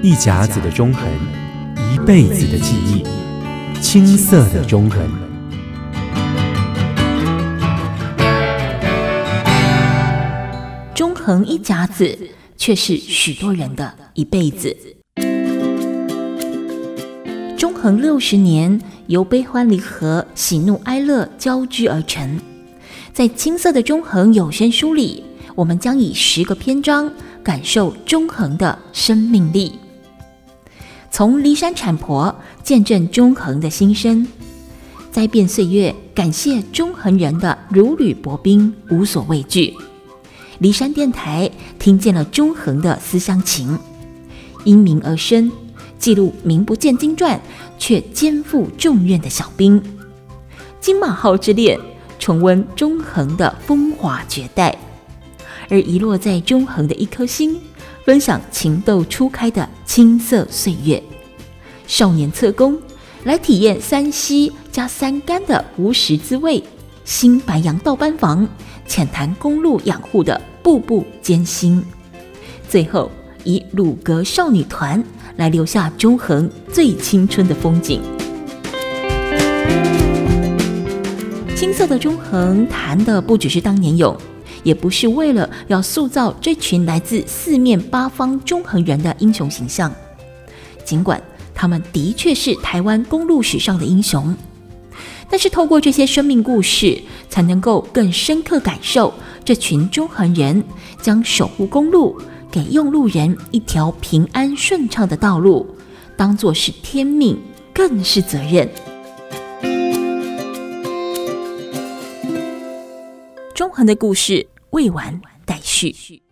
一甲子的中横，一辈子的记忆，青涩的中横。中横一甲子，却是许多人的一辈子。中横六十年，由悲欢离合、喜怒哀乐交织而成。在青涩的中横有声书里，我们将以十个篇章感受中横的生命力。从骊山产婆见证中横的新生，灾变岁月，感谢中横人的如履薄冰、无所畏惧。骊山电台听见了中横的思乡情，因民而生，记录名不见经传却肩负重任的小兵。金马号之恋，重温中横的风华绝代，而遗落在中横的一颗心。分享情窦初开的青涩岁月，少年侧攻，来体验三西加三甘的无食滋味；新白杨道班房，浅谈公路养护的步步艰辛。最后以鲁阁少女团来留下中横最青春的风景。青涩的中横谈的不只是当年勇。也不是为了要塑造这群来自四面八方中横人的英雄形象，尽管他们的确是台湾公路史上的英雄，但是透过这些生命故事，才能够更深刻感受这群中横人将守护公路、给用路人一条平安顺畅的道路，当作是天命，更是责任。中恒的故事未完待续。